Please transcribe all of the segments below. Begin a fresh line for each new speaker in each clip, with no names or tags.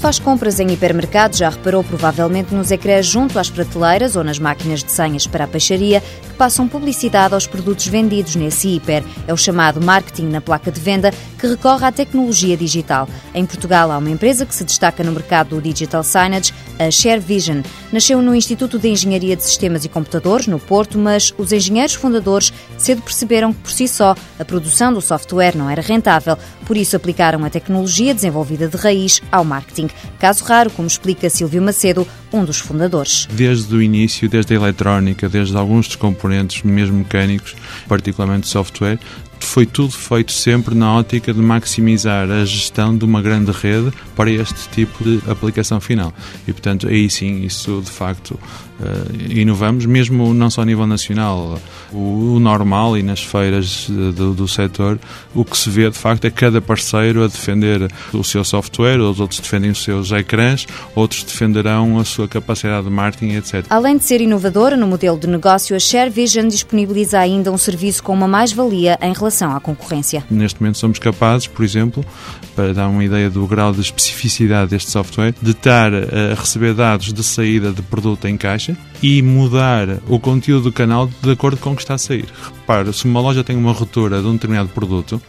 Faz compras em hipermercados, já reparou provavelmente nos ecrãs junto às prateleiras ou nas máquinas de senhas para a peixaria passam publicidade aos produtos vendidos nesse hiper. É o chamado marketing na placa de venda que recorre à tecnologia digital. Em Portugal há uma empresa que se destaca no mercado do digital signage, a ShareVision. Nasceu no Instituto de Engenharia de Sistemas e Computadores, no Porto, mas os engenheiros fundadores cedo perceberam que por si só a produção do software não era rentável, por isso aplicaram a tecnologia desenvolvida de raiz ao marketing. Caso raro, como explica Silvio Macedo, um dos fundadores.
Desde o início, desde a eletrónica, desde alguns dos componentes, mesmo mecânicos, particularmente software, foi tudo feito sempre na ótica de maximizar a gestão de uma grande rede para este tipo de aplicação final. E, portanto, aí sim, isso de facto uh, inovamos, mesmo não só a nível nacional, o, o normal e nas feiras do, do setor, o que se vê de facto é cada parceiro a defender o seu software, os outros defendem os seus ecrãs, outros defenderão a sua capacidade de marketing, etc.
Além de ser inovadora no modelo de negócio, a ShareVision disponibiliza ainda um serviço com uma mais-valia em relação relação à concorrência.
Neste momento somos capazes, por exemplo, para dar uma ideia do grau de especificidade deste software, de estar a receber dados de saída de produto em caixa e mudar o conteúdo do canal de acordo com o que está a sair. Repare, se uma loja tem uma ruptura de um determinado produto,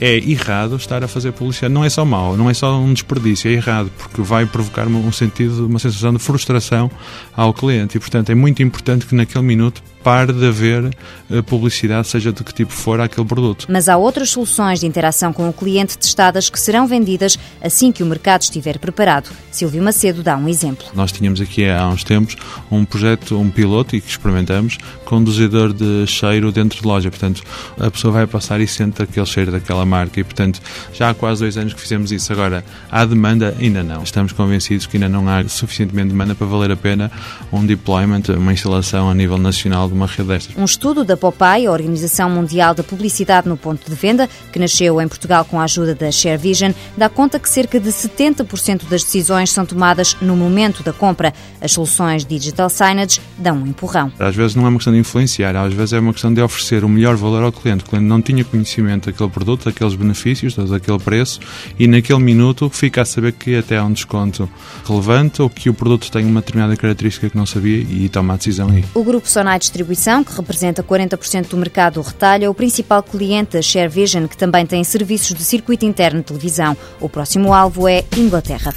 é errado estar a fazer publicidade. Não é só mau, não é só um desperdício, é errado, porque vai provocar um sentido, uma sensação de frustração ao cliente. E, portanto, é muito importante que naquele minuto pare de haver eh, publicidade, seja de que tipo for, aquele produto.
Mas há outras soluções de interação com o cliente testadas que serão vendidas assim que o mercado estiver preparado. Silvio Macedo dá um exemplo.
Nós tínhamos aqui há uns tempos um projeto, um piloto, e que experimentamos, conduzidor de cheiro dentro de loja. Portanto, a pessoa vai passar e sente aquele cheiro daquela marca. E, portanto, já há quase dois anos que fizemos isso. Agora, há demanda? Ainda não. Estamos convencidos que ainda não há suficientemente demanda para valer a pena um deployment, uma instalação a nível nacional uma rede destas.
Um estudo da POPAI, a Organização Mundial da Publicidade no Ponto de Venda, que nasceu em Portugal com a ajuda da ShareVision, dá conta que cerca de 70% das decisões são tomadas no momento da compra. As soluções digital signage dão um empurrão.
Às vezes não é uma questão de influenciar, às vezes é uma questão de oferecer o melhor valor ao cliente. O cliente não tinha conhecimento daquele produto, daqueles benefícios, daquele preço, e naquele minuto fica a saber que até há um desconto relevante ou que o produto tem uma determinada característica que não sabia e toma a decisão aí.
O grupo Sonai Distribuição que representa 40% do mercado do retalho, é o principal cliente da ShareVision, que também tem serviços de circuito interno de televisão. O próximo alvo é Inglaterra.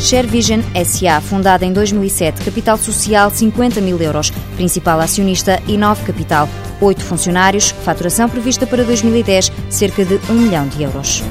ShareVision SA, fundada em 2007, capital social 50 mil euros, principal acionista Inove Capital, oito funcionários, faturação prevista para 2010 cerca de 1 milhão de euros.